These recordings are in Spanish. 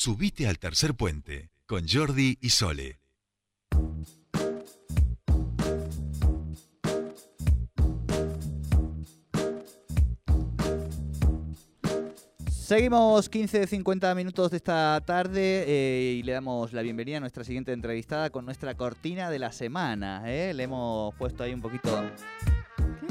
Subite al tercer puente con Jordi y Sole. Seguimos 15-50 minutos de esta tarde eh, y le damos la bienvenida a nuestra siguiente entrevistada con nuestra cortina de la semana. ¿eh? Le hemos puesto ahí un poquito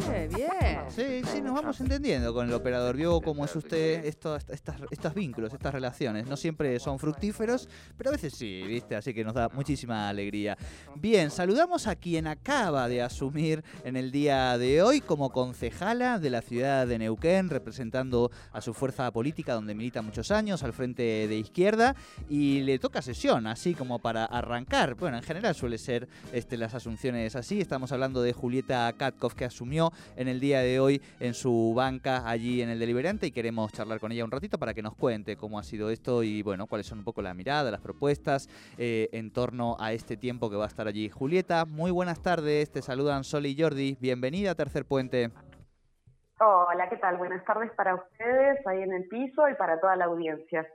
Bien. Sí, sí, nos vamos entendiendo con el operador. Vio cómo es usted estos, estas, estos vínculos, estas relaciones. No siempre son fructíferos, pero a veces sí, ¿viste? Así que nos da muchísima alegría. Bien, saludamos a quien acaba de asumir en el día de hoy como concejala de la ciudad de Neuquén, representando a su fuerza política donde milita muchos años, al frente de izquierda, y le toca sesión, así como para arrancar. Bueno, en general suele ser este, las asunciones así. Estamos hablando de Julieta Katkov, que asumió en el día de hoy en su banca allí en el Deliberante y queremos charlar con ella un ratito para que nos cuente cómo ha sido esto y bueno, cuáles son un poco la mirada, las propuestas eh, en torno a este tiempo que va a estar allí. Julieta, muy buenas tardes, te saludan Sol y Jordi, bienvenida a Tercer Puente. Hola, ¿qué tal? Buenas tardes para ustedes ahí en el piso y para toda la audiencia.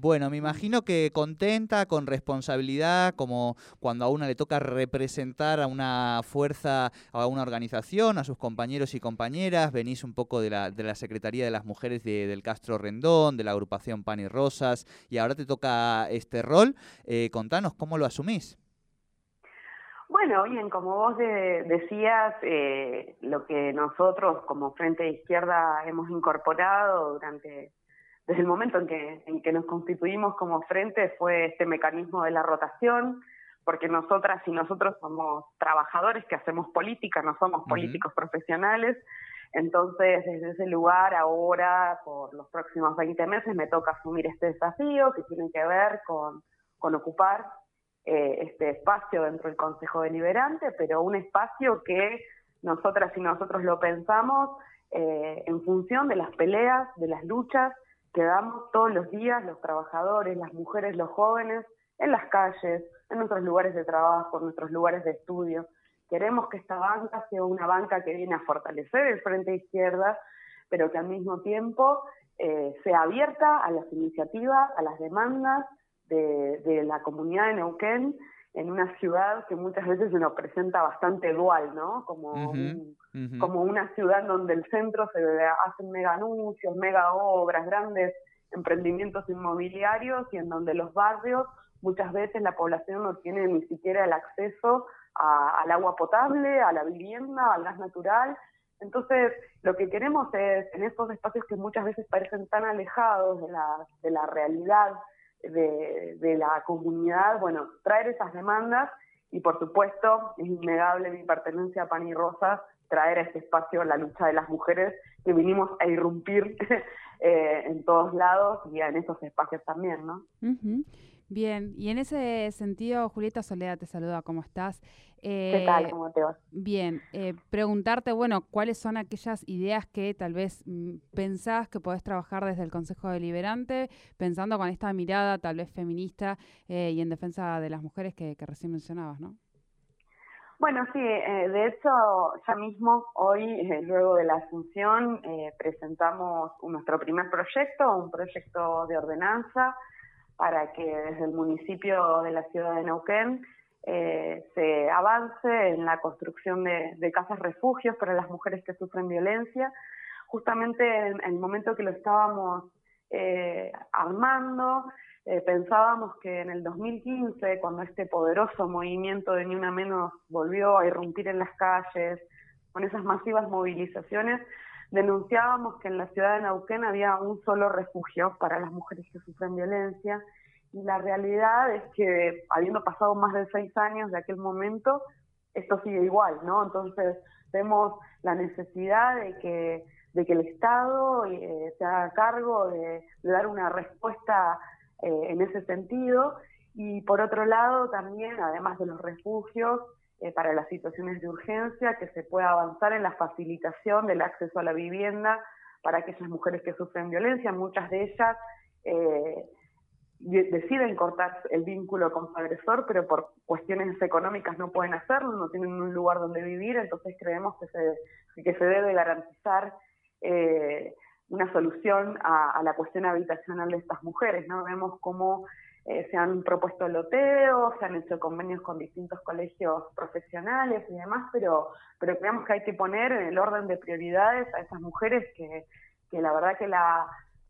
Bueno, me imagino que contenta, con responsabilidad, como cuando a una le toca representar a una fuerza, a una organización, a sus compañeros y compañeras, venís un poco de la, de la Secretaría de las Mujeres de, del Castro Rendón, de la agrupación Pan y Rosas, y ahora te toca este rol. Eh, contanos, ¿cómo lo asumís? Bueno, bien, como vos decías, eh, lo que nosotros como Frente de Izquierda hemos incorporado durante desde el momento en que, en que nos constituimos como frente fue este mecanismo de la rotación, porque nosotras y nosotros somos trabajadores que hacemos política, no somos políticos profesionales. Entonces, desde ese lugar, ahora, por los próximos 20 meses, me toca asumir este desafío que tiene que ver con, con ocupar eh, este espacio dentro del Consejo Deliberante, pero un espacio que nosotras y nosotros lo pensamos eh, en función de las peleas, de las luchas que damos todos los días los trabajadores, las mujeres, los jóvenes, en las calles, en nuestros lugares de trabajo, en nuestros lugares de estudio. Queremos que esta banca sea una banca que viene a fortalecer el frente izquierda, pero que al mismo tiempo eh, sea abierta a las iniciativas, a las demandas de, de la comunidad de Neuquén en una ciudad que muchas veces se nos presenta bastante dual, ¿no? Como, como una ciudad donde el centro se hacen mega anuncios, mega obras, grandes emprendimientos inmobiliarios y en donde los barrios muchas veces la población no tiene ni siquiera el acceso al agua potable, a la vivienda, al gas natural. Entonces, lo que queremos es, en estos espacios que muchas veces parecen tan alejados de la, de la realidad de, la comunidad, bueno, traer esas demandas y por supuesto es innegable mi pertenencia a Pan y Rosas, traer a este espacio la lucha de las mujeres que vinimos a irrumpir eh, en todos lados y en esos espacios también, ¿no? Bien, y en ese sentido, Julieta Soledad te saluda, ¿cómo estás? ¿Qué tal? Eh, ¿Cómo te vas? Bien, eh, preguntarte, bueno, ¿cuáles son aquellas ideas que tal vez mm, pensás que podés trabajar desde el Consejo Deliberante, pensando con esta mirada tal vez feminista eh, y en defensa de las mujeres que, recién mencionabas, ¿no? Bueno, sí, de hecho, ya mismo, hoy, luego de la asunción, presentamos nuestro primer proyecto, un proyecto de ordenanza, para que desde el municipio de la ciudad de Neuquén eh, se avance en la construcción de, casas refugios para las mujeres que sufren violencia. Justamente en, el momento que lo estábamos eh, armando, eh, pensábamos que en el 2015, cuando este poderoso movimiento de Ni Una Menos volvió a irrumpir en las calles, con esas masivas movilizaciones, denunciábamos que en la ciudad de Neuquén había un solo refugio para las mujeres que sufren violencia y la realidad es que habiendo pasado más de seis años de aquel momento, esto sigue igual, ¿no? Entonces vemos la necesidad de que, de que el Estado eh, se haga cargo de, dar una respuesta eh, en ese sentido y por otro lado también, además de los refugios, eh, para las situaciones de urgencia, que se pueda avanzar en la facilitación del acceso a la vivienda para aquellas mujeres que sufren violencia, muchas de ellas eh, deciden cortar el vínculo con su agresor, pero por cuestiones económicas no pueden hacerlo, no tienen un lugar donde vivir, entonces creemos que se, que se debe garantizar eh, una solución a, la cuestión habitacional de estas mujeres, ¿no? Vemos cómo eh, se han propuesto loteos, se han hecho convenios con distintos colegios profesionales y demás, pero, pero creemos que hay que poner en el orden de prioridades a esas mujeres que, que la verdad que la,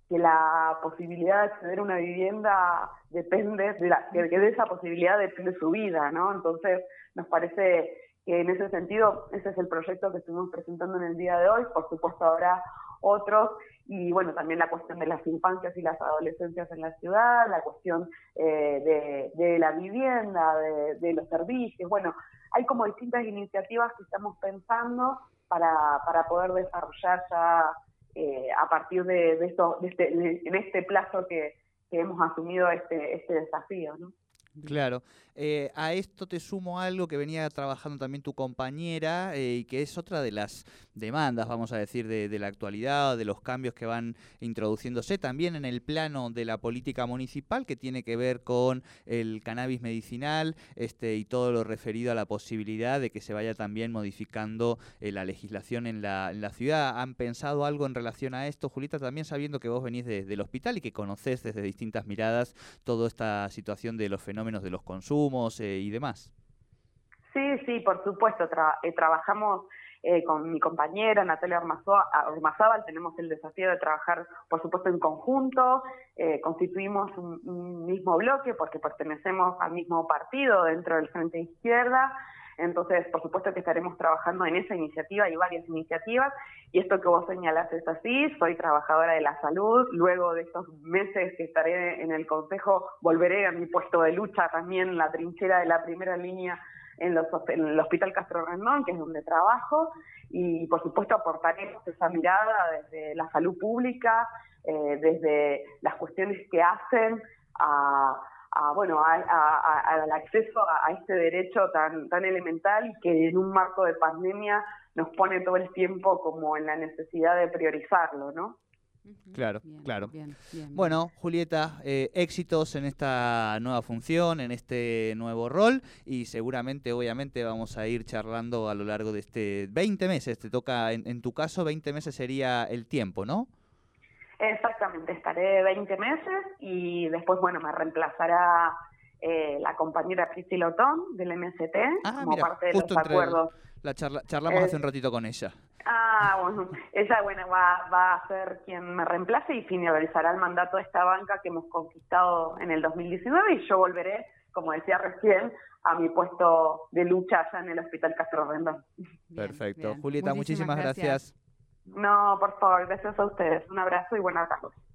que la posibilidad de acceder a una vivienda depende de, la, que de esa posibilidad depende su vida, ¿no? Entonces, nos parece que en ese sentido, ese es el proyecto que estuvimos presentando en el día de hoy, por supuesto habrá otros, y bueno, también la cuestión de las infancias y las adolescencias en la ciudad, la cuestión eh, de, la vivienda, de, de los servicios, bueno, hay como distintas iniciativas que estamos pensando para, para poder desarrollar ya eh, a partir de, esto, este, en este plazo que, que hemos asumido este, este desafío. ¿no? Claro. Eh, a esto te sumo algo que venía trabajando también tu compañera eh, y que es otra de las demandas, vamos a decir, de, la actualidad, de los cambios que van introduciéndose también en el plano de la política municipal que tiene que ver con el cannabis medicinal este, y todo lo referido a la posibilidad de que se vaya también modificando eh, la legislación en la, en la, ciudad. ¿Han pensado algo en relación a esto, Julita? También sabiendo que vos venís del hospital y que conocés desde distintas miradas toda esta situación de los fenómenos de los consumos eh, y demás. Sí, sí, por supuesto. Eh, trabajamos eh, con mi compañera Natalia Ormazábal, tenemos el desafío de trabajar, por supuesto, en conjunto. constituimos un, mismo bloque porque pertenecemos al mismo partido dentro del Frente Izquierda. Entonces, por supuesto que estaremos trabajando en esa iniciativa y varias iniciativas. Y esto que vos señalás es así, soy trabajadora de la salud. Luego de estos meses que estaré en el Consejo, volveré a mi puesto de lucha también, la trinchera de la primera línea en, los, en el Hospital Castro Rendón, que es donde trabajo. Y, por supuesto, aportaremos esa mirada desde la salud pública, eh, desde las cuestiones que hacen a bueno al acceso a, este derecho tan tan elemental que en un marco de pandemia nos pone todo el tiempo como en la necesidad de priorizarlo, ¿no? Claro, claro. bueno, Julieta, eh, éxitos en esta nueva función, en este nuevo rol y seguramente, obviamente, vamos a ir charlando a lo largo de este 20 meses. Te toca, en, en tu caso, 20 meses sería el tiempo, ¿no? Exactamente, estaré 20 meses y después, bueno, me reemplazará eh, la compañera Priscila Otón del MST ah, como parte de los acuerdos. La charlamos hace un ratito con ella. Ah, bueno, ella bueno, va, va a ser quien me reemplace y finalizará el mandato de esta banca que hemos conquistado en el 2019 y yo volveré, como decía recién, a mi puesto de lucha allá en el Hospital Castro Rendón. Perfecto. Julieta, muchísimas, gracias. No, por favor, gracias a ustedes. Un abrazo y buenas tardes.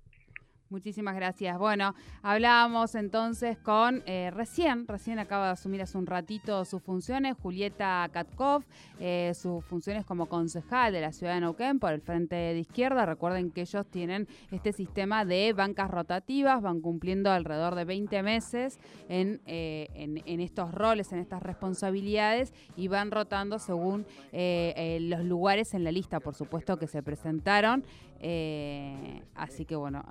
Muchísimas gracias. Bueno, hablábamos entonces con, eh, recién, recién acaba de asumir hace un ratito sus funciones, Julieta Katkov, eh, sus funciones como concejal de la ciudad de Neuquén por el Frente de Izquierda. Recuerden que ellos tienen este sistema de bancas rotativas, van cumpliendo alrededor de 20 meses en, eh, en, estos roles, en estas responsabilidades y van rotando según los lugares en la lista, por supuesto, que se presentaron. así que bueno,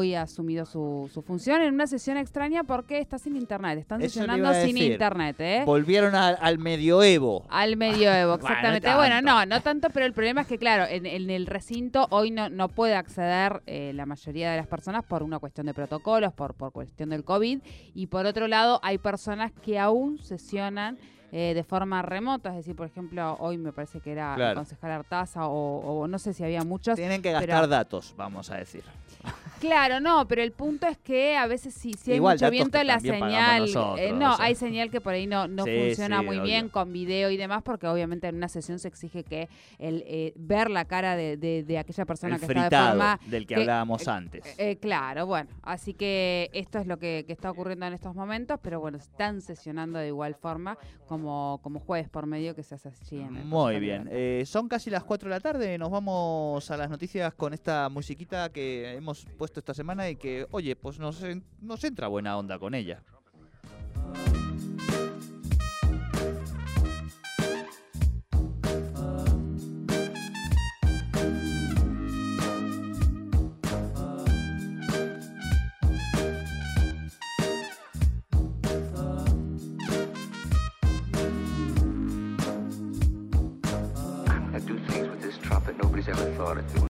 hoy ha asumido su, función en una sesión extraña porque está sin internet. Están sesionando sin internet, ¿eh? Volvieron al medioevo. Al medioevo, exactamente. bueno, no, no tanto, pero el problema es que, claro, en, el recinto hoy no, no puede acceder eh, la mayoría de las personas por una cuestión de protocolos, por, por cuestión del COVID. Y por otro lado, hay personas que aún sesionan eh, de forma remota, es decir, por ejemplo, hoy me parece que era el concejal Artaza o, no sé si había muchos. Tienen que gastar datos, vamos a decir. Claro, no, pero el punto es que a veces si, si hay mucho viento la señal, eh, no, hay señal que por ahí no, no funciona muy bien con video y demás, porque obviamente en una sesión se exige que el eh, ver la cara de, de, aquella persona que está de forma del que, hablábamos antes. claro, bueno, así que esto es lo que, que, está ocurriendo en estos momentos, pero bueno, están sesionando de igual forma como, como jueves por medio que se hace allí en Muy bien, eh, son casi las 4 de la tarde, nos vamos a las noticias con esta musiquita que hemos puesto esta semana y que, oye, pues nos, nos entra buena onda con ella.